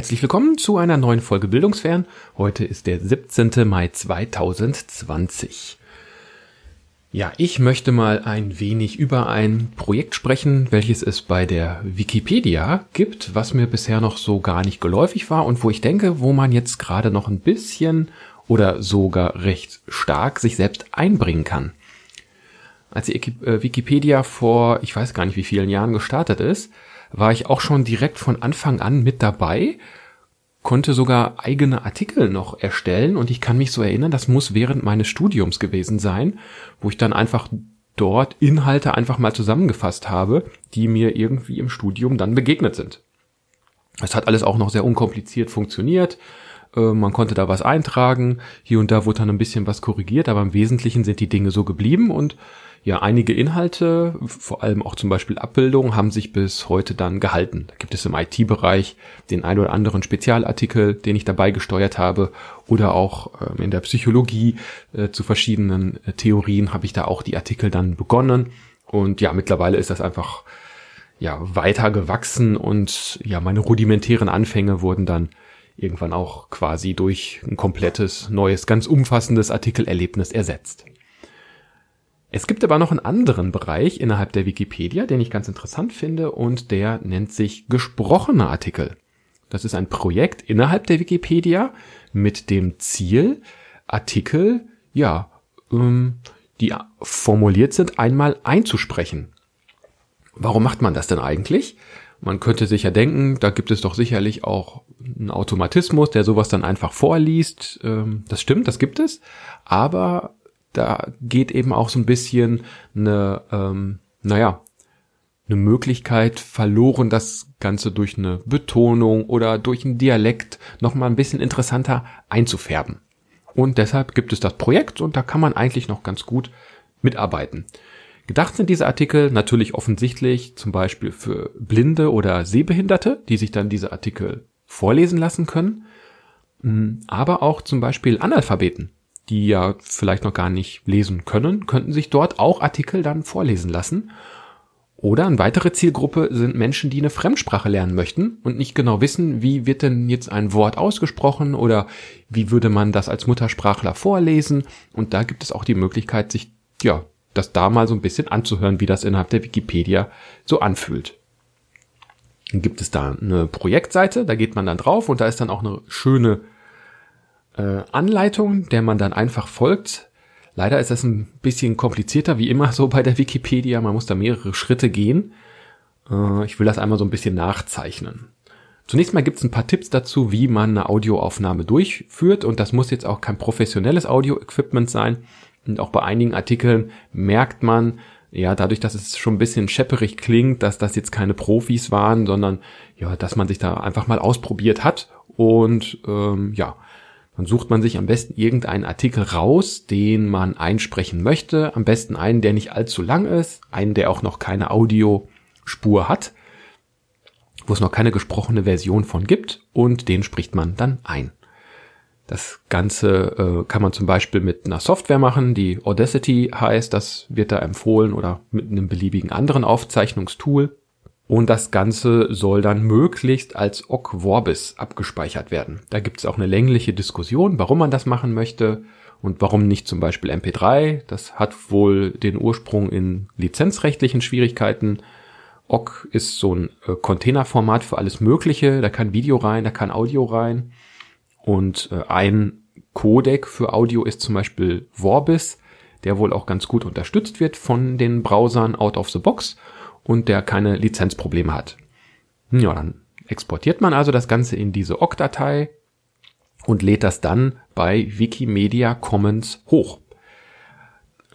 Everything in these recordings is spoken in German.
Herzlich willkommen zu einer neuen Folge Bildungsfern. Heute ist der 17. Mai 2020. Ja, ich möchte mal ein wenig über ein Projekt sprechen, welches es bei der Wikipedia gibt, was mir bisher noch so gar nicht geläufig war und wo ich denke, wo man jetzt gerade noch ein bisschen oder sogar recht stark sich selbst einbringen kann. Als die äh, Wikipedia vor, ich weiß gar nicht wie vielen Jahren gestartet ist, war ich auch schon direkt von Anfang an mit dabei, konnte sogar eigene Artikel noch erstellen und ich kann mich so erinnern, das muss während meines Studiums gewesen sein, wo ich dann einfach dort Inhalte einfach mal zusammengefasst habe, die mir irgendwie im Studium dann begegnet sind. Es hat alles auch noch sehr unkompliziert funktioniert. Äh, man konnte da was eintragen. Hier und da wurde dann ein bisschen was korrigiert, aber im Wesentlichen sind die Dinge so geblieben und ja, einige Inhalte, vor allem auch zum Beispiel Abbildungen, haben sich bis heute dann gehalten. Da gibt es im IT-Bereich den ein oder anderen Spezialartikel, den ich dabei gesteuert habe, oder auch ähm, in der Psychologie äh, zu verschiedenen äh, Theorien habe ich da auch die Artikel dann begonnen. Und ja, mittlerweile ist das einfach ja weiter gewachsen und ja, meine rudimentären Anfänge wurden dann irgendwann auch quasi durch ein komplettes, neues, ganz umfassendes Artikelerlebnis ersetzt. Es gibt aber noch einen anderen Bereich innerhalb der Wikipedia, den ich ganz interessant finde und der nennt sich gesprochene Artikel. Das ist ein Projekt innerhalb der Wikipedia mit dem Ziel, Artikel, ja, ähm, die formuliert sind, einmal einzusprechen. Warum macht man das denn eigentlich? Man könnte sich ja denken, da gibt es doch sicherlich auch einen Automatismus, der sowas dann einfach vorliest. Ähm, das stimmt, das gibt es. Aber da geht eben auch so ein bisschen eine, ähm, naja, eine Möglichkeit verloren, das Ganze durch eine Betonung oder durch einen Dialekt nochmal ein bisschen interessanter einzufärben. Und deshalb gibt es das Projekt und da kann man eigentlich noch ganz gut mitarbeiten. Gedacht sind diese Artikel natürlich offensichtlich zum Beispiel für Blinde oder Sehbehinderte, die sich dann diese Artikel vorlesen lassen können, aber auch zum Beispiel Analphabeten, die ja vielleicht noch gar nicht lesen können, könnten sich dort auch Artikel dann vorlesen lassen. Oder eine weitere Zielgruppe sind Menschen, die eine Fremdsprache lernen möchten und nicht genau wissen, wie wird denn jetzt ein Wort ausgesprochen oder wie würde man das als Muttersprachler vorlesen. Und da gibt es auch die Möglichkeit, sich, ja, das da mal so ein bisschen anzuhören, wie das innerhalb der Wikipedia so anfühlt. Dann gibt es da eine Projektseite, da geht man dann drauf und da ist dann auch eine schöne äh, Anleitung, der man dann einfach folgt. Leider ist das ein bisschen komplizierter, wie immer so bei der Wikipedia. Man muss da mehrere Schritte gehen. Äh, ich will das einmal so ein bisschen nachzeichnen. Zunächst mal gibt es ein paar Tipps dazu, wie man eine Audioaufnahme durchführt. Und das muss jetzt auch kein professionelles Audio-Equipment sein. Und auch bei einigen Artikeln merkt man, ja, dadurch, dass es schon ein bisschen schepperig klingt, dass das jetzt keine Profis waren, sondern ja, dass man sich da einfach mal ausprobiert hat und ähm, ja, dann sucht man sich am besten irgendeinen Artikel raus, den man einsprechen möchte. Am besten einen, der nicht allzu lang ist, einen, der auch noch keine Audiospur hat, wo es noch keine gesprochene Version von gibt und den spricht man dann ein. Das Ganze äh, kann man zum Beispiel mit einer Software machen, die Audacity heißt, das wird da empfohlen oder mit einem beliebigen anderen Aufzeichnungstool. Und das Ganze soll dann möglichst als Ogg Vorbis abgespeichert werden. Da gibt es auch eine längliche Diskussion, warum man das machen möchte und warum nicht zum Beispiel MP3. Das hat wohl den Ursprung in lizenzrechtlichen Schwierigkeiten. Ogg ist so ein äh, Containerformat für alles Mögliche. Da kann Video rein, da kann Audio rein. Und äh, ein Codec für Audio ist zum Beispiel Vorbis, der wohl auch ganz gut unterstützt wird von den Browsern out of the box und der keine Lizenzprobleme hat. Ja, dann exportiert man also das Ganze in diese OGG-Datei und lädt das dann bei Wikimedia Commons hoch.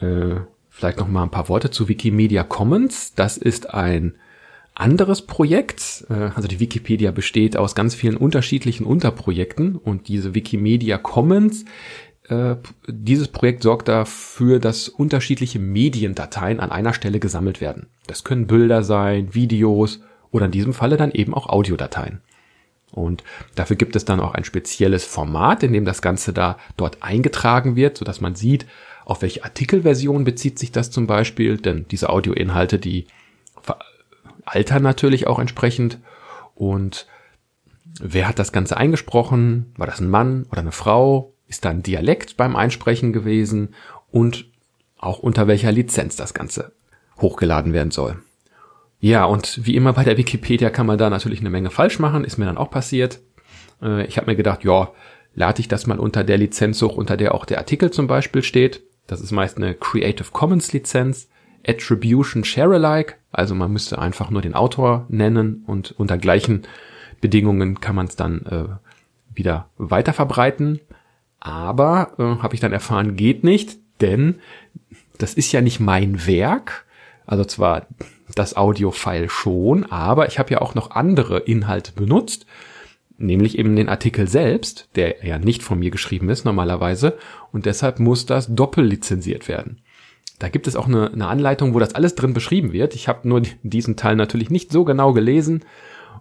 Äh, vielleicht noch mal ein paar Worte zu Wikimedia Commons. Das ist ein anderes Projekt. Äh, also die Wikipedia besteht aus ganz vielen unterschiedlichen Unterprojekten und diese Wikimedia Commons äh, dieses Projekt sorgt dafür, dass unterschiedliche Mediendateien an einer Stelle gesammelt werden. Das können Bilder sein, Videos oder in diesem Falle dann eben auch Audiodateien. Und dafür gibt es dann auch ein spezielles Format, in dem das Ganze da dort eingetragen wird, so dass man sieht, auf welche Artikelversion bezieht sich das zum Beispiel, denn diese Audioinhalte, die altern natürlich auch entsprechend und wer hat das Ganze eingesprochen? War das ein Mann oder eine Frau? Ist da ein Dialekt beim Einsprechen gewesen? Und auch unter welcher Lizenz das Ganze hochgeladen werden soll. Ja, und wie immer bei der Wikipedia kann man da natürlich eine Menge falsch machen, ist mir dann auch passiert. Äh, ich habe mir gedacht, ja, lade ich das mal unter der Lizenz hoch, unter der auch der Artikel zum Beispiel steht. Das ist meist eine Creative Commons Lizenz. Attribution Share Alike, also man müsste einfach nur den Autor nennen und unter gleichen Bedingungen kann man es dann äh, wieder weiter verbreiten. Aber äh, habe ich dann erfahren, geht nicht, denn das ist ja nicht mein Werk. Also zwar das Audio-File schon, aber ich habe ja auch noch andere Inhalte benutzt, nämlich eben den Artikel selbst, der ja nicht von mir geschrieben ist normalerweise, und deshalb muss das doppellizenziert werden. Da gibt es auch eine, eine Anleitung, wo das alles drin beschrieben wird. Ich habe nur diesen Teil natürlich nicht so genau gelesen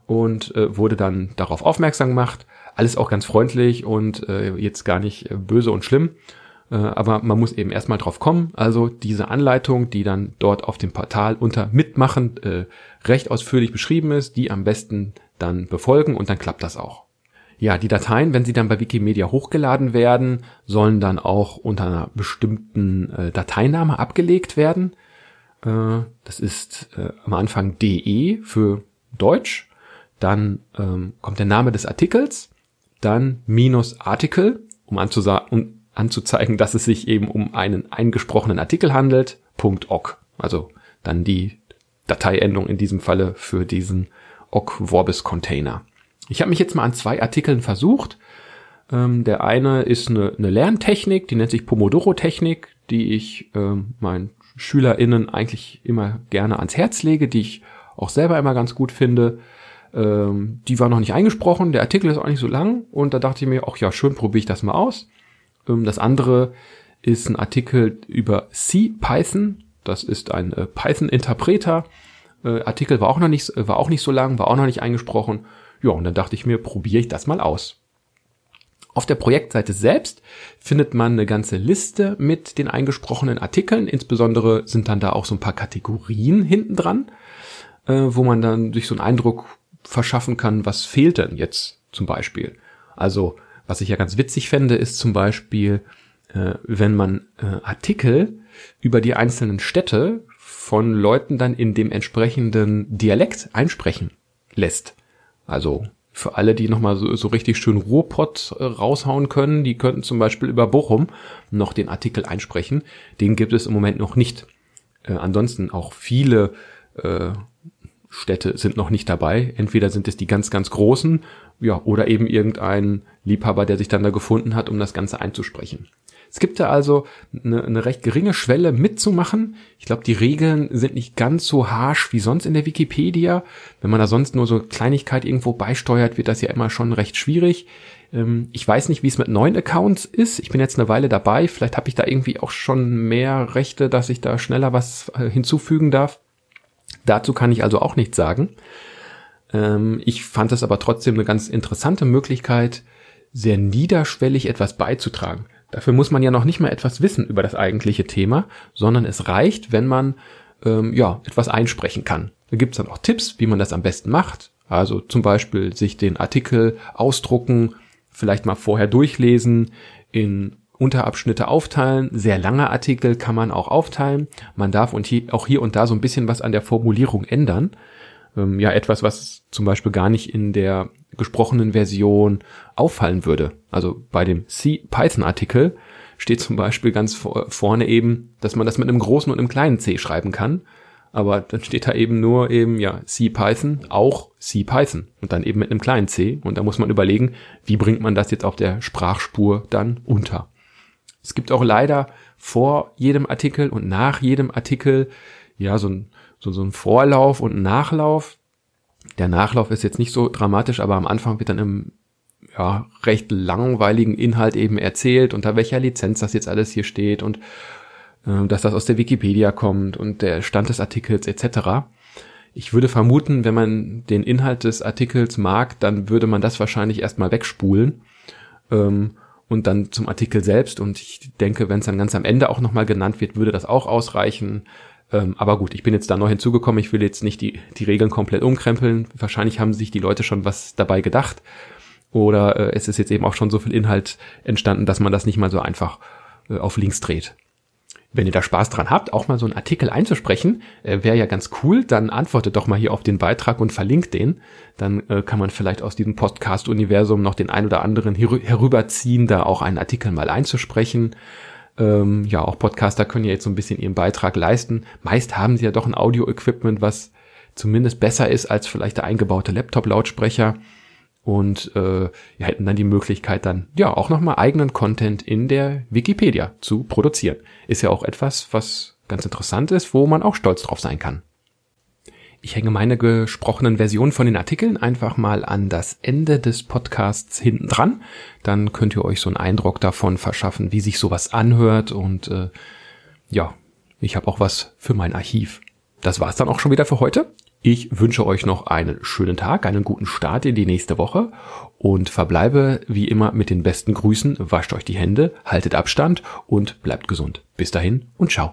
und äh, wurde dann darauf aufmerksam gemacht. Alles auch ganz freundlich und äh, jetzt gar nicht äh, böse und schlimm. Äh, aber man muss eben erstmal drauf kommen. Also diese Anleitung, die dann dort auf dem Portal unter Mitmachen äh, recht ausführlich beschrieben ist, die am besten dann befolgen und dann klappt das auch. Ja, die Dateien, wenn sie dann bei Wikimedia hochgeladen werden, sollen dann auch unter einer bestimmten äh, Dateiname abgelegt werden. Äh, das ist äh, am Anfang DE für Deutsch, dann ähm, kommt der Name des Artikels, dann minus Artikel, um, um anzuzeigen, dass es sich eben um einen eingesprochenen Artikel handelt, .oc. Also dann die Dateiendung in diesem Falle für diesen OC Vorbis Container. Ich habe mich jetzt mal an zwei Artikeln versucht. Ähm, der eine ist eine, eine Lerntechnik, die nennt sich Pomodoro-Technik, die ich ähm, meinen SchülerInnen eigentlich immer gerne ans Herz lege, die ich auch selber immer ganz gut finde. Ähm, die war noch nicht eingesprochen, der Artikel ist auch nicht so lang und da dachte ich mir, ach ja, schön, probiere ich das mal aus. Ähm, das andere ist ein Artikel über C-Python. Das ist ein äh, Python-Interpreter. Äh, Artikel war auch noch nicht, war auch nicht so lang, war auch noch nicht eingesprochen. Ja, und dann dachte ich mir, probiere ich das mal aus. Auf der Projektseite selbst findet man eine ganze Liste mit den eingesprochenen Artikeln. Insbesondere sind dann da auch so ein paar Kategorien hinten dran, äh, wo man dann sich so einen Eindruck verschaffen kann, was fehlt denn jetzt zum Beispiel. Also was ich ja ganz witzig fände, ist zum Beispiel, äh, wenn man äh, Artikel über die einzelnen Städte von Leuten dann in dem entsprechenden Dialekt einsprechen lässt. Also für alle, die nochmal so, so richtig schön Ruhrpott äh, raushauen können, die könnten zum Beispiel über Bochum noch den Artikel einsprechen. Den gibt es im Moment noch nicht. Äh, ansonsten auch viele äh, Städte sind noch nicht dabei. Entweder sind es die ganz, ganz großen, ja, oder eben irgendein Liebhaber, der sich dann da gefunden hat, um das Ganze einzusprechen. Es gibt da also eine, eine recht geringe Schwelle mitzumachen. Ich glaube, die Regeln sind nicht ganz so harsh wie sonst in der Wikipedia. Wenn man da sonst nur so Kleinigkeit irgendwo beisteuert, wird das ja immer schon recht schwierig. Ähm, ich weiß nicht, wie es mit neuen Accounts ist. Ich bin jetzt eine Weile dabei. Vielleicht habe ich da irgendwie auch schon mehr Rechte, dass ich da schneller was äh, hinzufügen darf. Dazu kann ich also auch nichts sagen. Ähm, ich fand es aber trotzdem eine ganz interessante Möglichkeit, sehr niederschwellig etwas beizutragen. Dafür muss man ja noch nicht mal etwas wissen über das eigentliche Thema, sondern es reicht, wenn man ähm, ja etwas einsprechen kann. Da gibt's dann auch Tipps, wie man das am besten macht. Also zum Beispiel sich den Artikel ausdrucken, vielleicht mal vorher durchlesen, in Unterabschnitte aufteilen. Sehr lange Artikel kann man auch aufteilen. Man darf und hier, auch hier und da so ein bisschen was an der Formulierung ändern. Ähm, ja, etwas, was zum Beispiel gar nicht in der gesprochenen Version auffallen würde. Also bei dem C-Python-Artikel steht zum Beispiel ganz vor, vorne eben, dass man das mit einem großen und einem kleinen C schreiben kann. Aber dann steht da eben nur eben, ja, C-Python, auch C-Python und dann eben mit einem kleinen C. Und da muss man überlegen, wie bringt man das jetzt auf der Sprachspur dann unter. Es gibt auch leider vor jedem Artikel und nach jedem Artikel ja so ein, so, so ein Vorlauf und ein Nachlauf. Der Nachlauf ist jetzt nicht so dramatisch, aber am Anfang wird dann im ja, recht langweiligen Inhalt eben erzählt, unter welcher Lizenz das jetzt alles hier steht und äh, dass das aus der Wikipedia kommt und der Stand des Artikels etc. Ich würde vermuten, wenn man den Inhalt des Artikels mag, dann würde man das wahrscheinlich erstmal wegspulen. Ähm, und dann zum Artikel selbst. Und ich denke, wenn es dann ganz am Ende auch nochmal genannt wird, würde das auch ausreichen. Ähm, aber gut, ich bin jetzt da neu hinzugekommen. Ich will jetzt nicht die, die Regeln komplett umkrempeln. Wahrscheinlich haben sich die Leute schon was dabei gedacht. Oder äh, es ist jetzt eben auch schon so viel Inhalt entstanden, dass man das nicht mal so einfach äh, auf links dreht. Wenn ihr da Spaß dran habt, auch mal so einen Artikel einzusprechen, äh, wäre ja ganz cool, dann antwortet doch mal hier auf den Beitrag und verlinkt den. Dann äh, kann man vielleicht aus diesem Podcast-Universum noch den ein oder anderen herüberziehen, da auch einen Artikel mal einzusprechen. Ähm, ja, auch Podcaster können ja jetzt so ein bisschen ihren Beitrag leisten. Meist haben sie ja doch ein Audio-Equipment, was zumindest besser ist als vielleicht der eingebaute Laptop-Lautsprecher und äh, hätten dann die Möglichkeit dann ja auch nochmal eigenen Content in der Wikipedia zu produzieren. Ist ja auch etwas, was ganz interessant ist, wo man auch stolz drauf sein kann. Ich hänge meine gesprochenen Versionen von den Artikeln einfach mal an das Ende des Podcasts hinten dran. Dann könnt ihr euch so einen Eindruck davon verschaffen, wie sich sowas anhört. Und äh, ja, ich habe auch was für mein Archiv. Das war's dann auch schon wieder für heute. Ich wünsche euch noch einen schönen Tag, einen guten Start in die nächste Woche und verbleibe wie immer mit den besten Grüßen. Wascht euch die Hände, haltet Abstand und bleibt gesund. Bis dahin und ciao.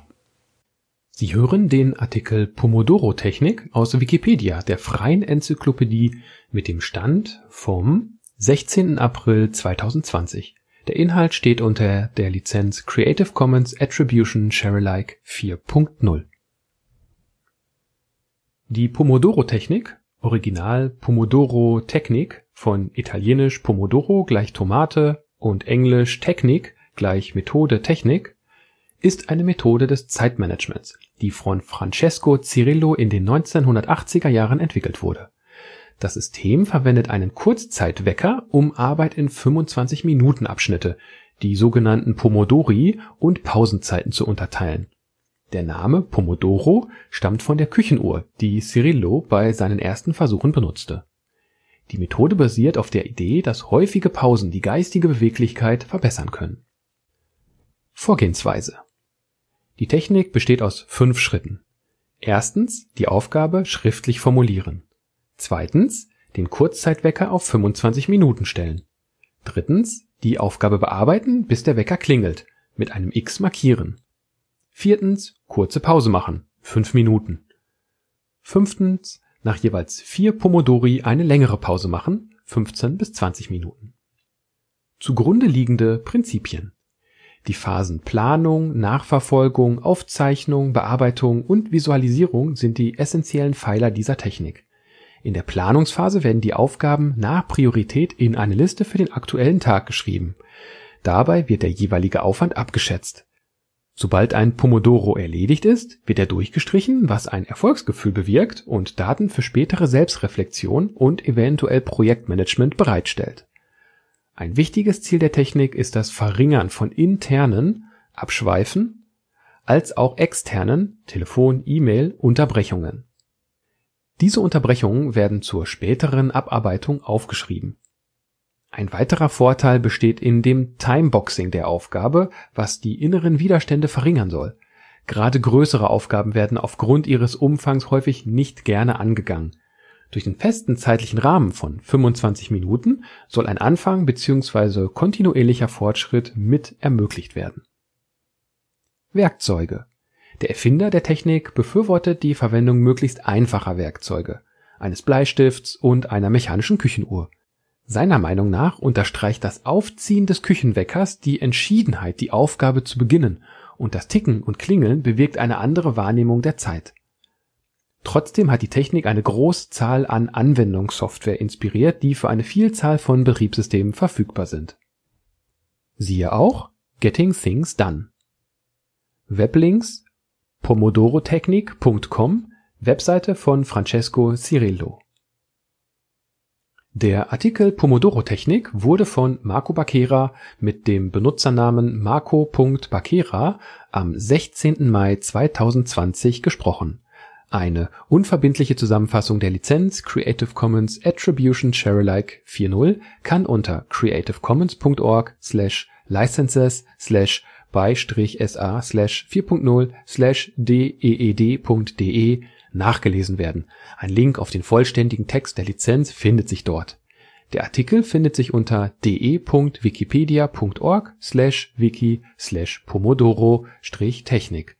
Sie hören den Artikel Pomodoro-Technik aus Wikipedia, der freien Enzyklopädie mit dem Stand vom 16. April 2020. Der Inhalt steht unter der Lizenz Creative Commons Attribution Sharealike 4.0. Die Pomodoro-Technik, original Pomodoro-Technik von italienisch Pomodoro gleich Tomate und englisch Technik gleich Methode Technik, ist eine Methode des Zeitmanagements, die von Francesco Cirillo in den 1980er Jahren entwickelt wurde. Das System verwendet einen Kurzzeitwecker, um Arbeit in 25-Minuten-Abschnitte, die sogenannten Pomodori, und Pausenzeiten zu unterteilen der Name Pomodoro stammt von der Küchenuhr, die Cirillo bei seinen ersten Versuchen benutzte. Die Methode basiert auf der Idee, dass häufige Pausen die geistige Beweglichkeit verbessern können. Vorgehensweise Die Technik besteht aus fünf Schritten. Erstens die Aufgabe schriftlich formulieren. Zweitens den Kurzzeitwecker auf 25 Minuten stellen. Drittens die Aufgabe bearbeiten, bis der Wecker klingelt, mit einem X markieren Viertens kurze Pause machen (fünf Minuten). Fünftens nach jeweils vier Pomodori eine längere Pause machen (15 bis 20 Minuten). Zugrunde liegende Prinzipien Die Phasen Planung, Nachverfolgung, Aufzeichnung, Bearbeitung und Visualisierung sind die essentiellen Pfeiler dieser Technik. In der Planungsphase werden die Aufgaben nach Priorität in eine Liste für den aktuellen Tag geschrieben. Dabei wird der jeweilige Aufwand abgeschätzt Sobald ein Pomodoro erledigt ist, wird er durchgestrichen, was ein Erfolgsgefühl bewirkt und Daten für spätere Selbstreflexion und eventuell Projektmanagement bereitstellt. Ein wichtiges Ziel der Technik ist das Verringern von internen (Abschweifen) als auch externen (Telefon, E-Mail) Unterbrechungen. Diese Unterbrechungen werden zur späteren Abarbeitung aufgeschrieben ein weiterer Vorteil besteht in dem Timeboxing der Aufgabe, was die inneren Widerstände verringern soll. Gerade größere Aufgaben werden aufgrund ihres Umfangs häufig nicht gerne angegangen. Durch den festen zeitlichen Rahmen von 25 Minuten soll ein Anfang bzw. kontinuierlicher Fortschritt mit ermöglicht werden. Werkzeuge Der Erfinder der Technik befürwortet die Verwendung möglichst einfacher Werkzeuge, eines Bleistifts und einer mechanischen Küchenuhr seiner Meinung nach unterstreicht das Aufziehen des Küchenweckers die Entschiedenheit, die Aufgabe zu beginnen, und das Ticken und Klingeln bewirkt eine andere Wahrnehmung der Zeit. Trotzdem hat die Technik eine große Zahl an Anwendungssoftware inspiriert, die für eine Vielzahl von Betriebssystemen verfügbar sind. Siehe auch Getting Things Done. Weblinks pomodorotechnik.com Webseite von Francesco Cirillo der Artikel Pomodoro-Technik wurde von Marco Bacchera mit dem Benutzernamen marco.bacchera am 16. Mai 2020 gesprochen. Eine unverbindliche Zusammenfassung der Lizenz Creative Commons Attribution Sharealike 4.0 kann unter creativecommons.org slash licenses slash beistrich sa slash 4.0 slash deed.de nachgelesen werden. Ein Link auf den vollständigen Text der Lizenz findet sich dort. Der Artikel findet sich unter de.wikipedia.org slash wiki slash pomodoro-technik.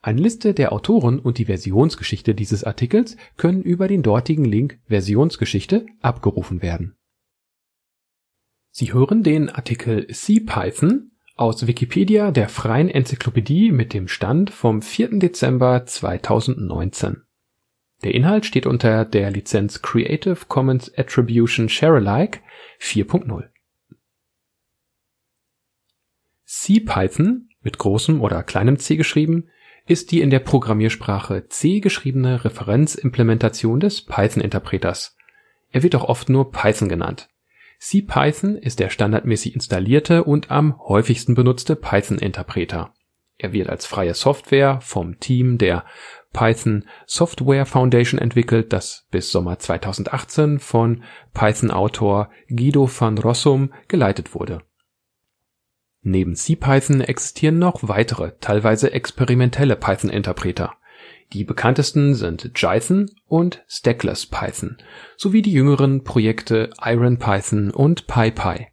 Eine Liste der Autoren und die Versionsgeschichte dieses Artikels können über den dortigen Link Versionsgeschichte abgerufen werden. Sie hören den Artikel CPython, aus Wikipedia, der freien Enzyklopädie. Mit dem Stand vom 4. Dezember 2019 Der Inhalt steht unter der Lizenz Creative Commons Attribution Share Alike 4.0 CPython mit großem oder kleinem c geschrieben ist die in der Programmiersprache C geschriebene Referenzimplementation des Python-Interpreters. Er wird auch oft nur Python genannt. CPython ist der standardmäßig installierte und am häufigsten benutzte Python-Interpreter. Er wird als freie Software vom Team der Python Software Foundation entwickelt, das bis Sommer 2018 von Python-Autor Guido van Rossum geleitet wurde Neben CPython existieren noch weitere, teilweise experimentelle Python-Interpreter. Die bekanntesten sind Jython und Stackless Python sowie die jüngeren Projekte IronPython und PyPy.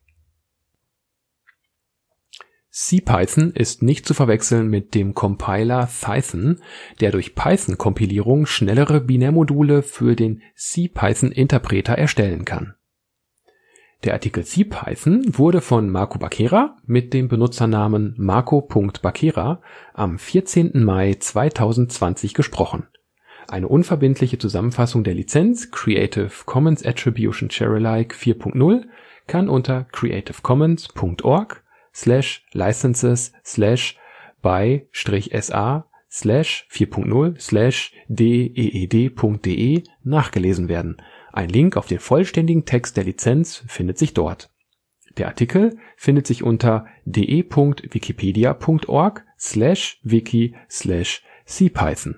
CPython ist nicht zu verwechseln mit dem Compiler Thython, der durch Python-Kompilierung schnellere Binärmodule für den CPython-Interpreter erstellen kann der Artikel CPython wurde von Marco Baquera mit dem Benutzernamen marco.baquera am 14. Mai 2020 gesprochen. Eine unverbindliche Zusammenfassung der Lizenz Creative Commons Attribution Share Alike 4.0 kann unter creativecommons.org slash licenses slash by-sa slash 4.0 slash deed.de nachgelesen werden ein Link auf den vollständigen Text der Lizenz findet sich dort. Der Artikel findet sich unter de.wikipedia.org slash wiki slash cpython.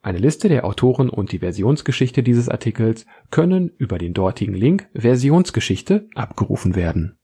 Eine Liste der Autoren und die Versionsgeschichte dieses Artikels können über den dortigen Link Versionsgeschichte abgerufen werden